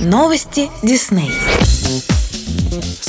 Новости Дисней.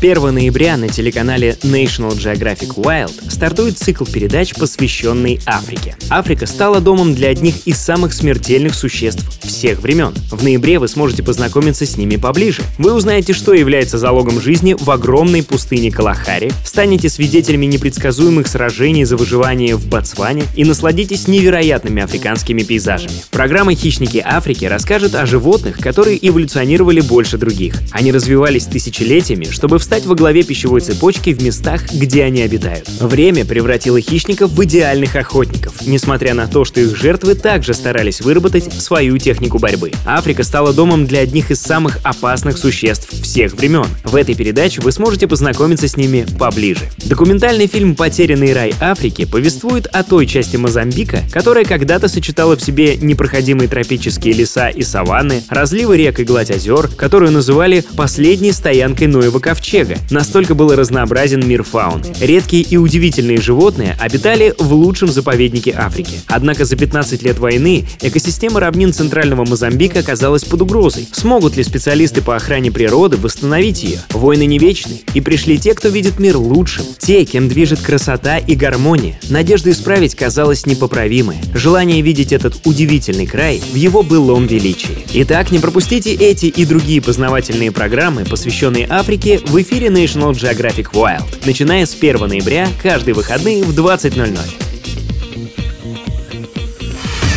С 1 ноября на телеканале National Geographic Wild стартует цикл передач, посвященный Африке. Африка стала домом для одних из самых смертельных существ всех времен. В ноябре вы сможете познакомиться с ними поближе. Вы узнаете, что является залогом жизни в огромной пустыне Калахари, станете свидетелями непредсказуемых сражений за выживание в Ботсване и насладитесь невероятными африканскими пейзажами. Программа «Хищники Африки» расскажет о животных, которые эволюционировали больше других. Они развивались тысячелетиями, чтобы встать во главе пищевой цепочки в местах, где они обитают. Время превратило хищников в идеальных охотников, несмотря на то, что их жертвы также старались выработать свою технику борьбы. Африка стала домом для одних из самых опасных существ всех времен. В этой передаче вы сможете познакомиться с ними поближе. Документальный фильм «Потерянный рай Африки» повествует о той части Мозамбика, которая когда-то сочетала в себе непроходимые тропические леса и саванны, разливы рек и гладь озер, которую называли «последней стоянкой Ноева ковчега». Настолько был разнообразен мир фауны. Редкие и удивительные животные обитали в лучшем заповеднике Африки. Однако за 15 лет войны экосистема равнин центрального Мозамбика оказалась под угрозой. Смогут ли специалисты по охране природы восстановить ее? Войны не вечны, и пришли те, кто видит мир лучшим. Те, кем движет красота и гармония. Надежда исправить казалась непоправимой. Желание видеть этот удивительный край в его былом величии. Итак, не пропустите эти и другие познавательные программы, посвященные Африке, в эфире National Geographic Wild, начиная с 1 ноября каждые выходные в 20.00.